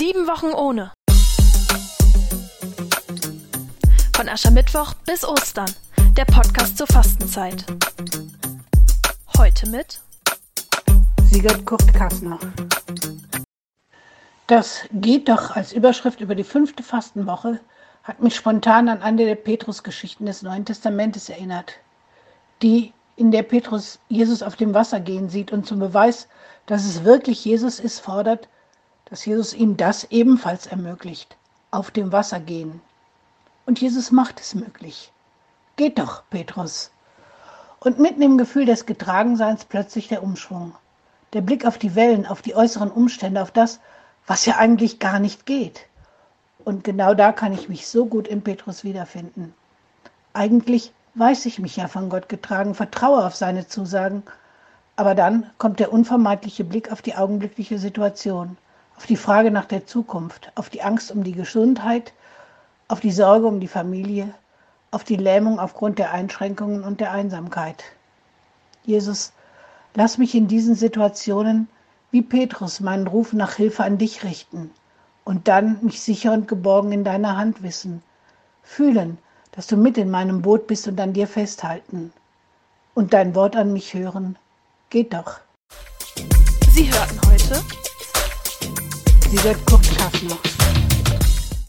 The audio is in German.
Sieben Wochen ohne. Von Aschermittwoch bis Ostern. Der Podcast zur Fastenzeit. Heute mit Sigurd Kurt Kassner. Das geht doch als Überschrift über die fünfte Fastenwoche hat mich spontan an eine der Petrus-Geschichten des Neuen Testamentes erinnert, die in der Petrus Jesus auf dem Wasser gehen sieht und zum Beweis, dass es wirklich Jesus ist, fordert, dass Jesus ihm das ebenfalls ermöglicht, auf dem Wasser gehen. Und Jesus macht es möglich. Geht doch, Petrus. Und mitten im Gefühl des Getragenseins plötzlich der Umschwung. Der Blick auf die Wellen, auf die äußeren Umstände, auf das, was ja eigentlich gar nicht geht. Und genau da kann ich mich so gut in Petrus wiederfinden. Eigentlich weiß ich mich ja von Gott getragen, vertraue auf seine Zusagen, aber dann kommt der unvermeidliche Blick auf die augenblickliche Situation, auf die Frage nach der Zukunft, auf die Angst um die Gesundheit, auf die Sorge um die Familie, auf die Lähmung aufgrund der Einschränkungen und der Einsamkeit. Jesus, lass mich in diesen Situationen wie Petrus meinen Ruf nach Hilfe an dich richten und dann mich sicher und geborgen in deiner Hand wissen, fühlen, dass du mit in meinem Boot bist und an dir festhalten und dein Wort an mich hören. Geht doch. Sie hörten heute Sie wird Kurt Schaffner.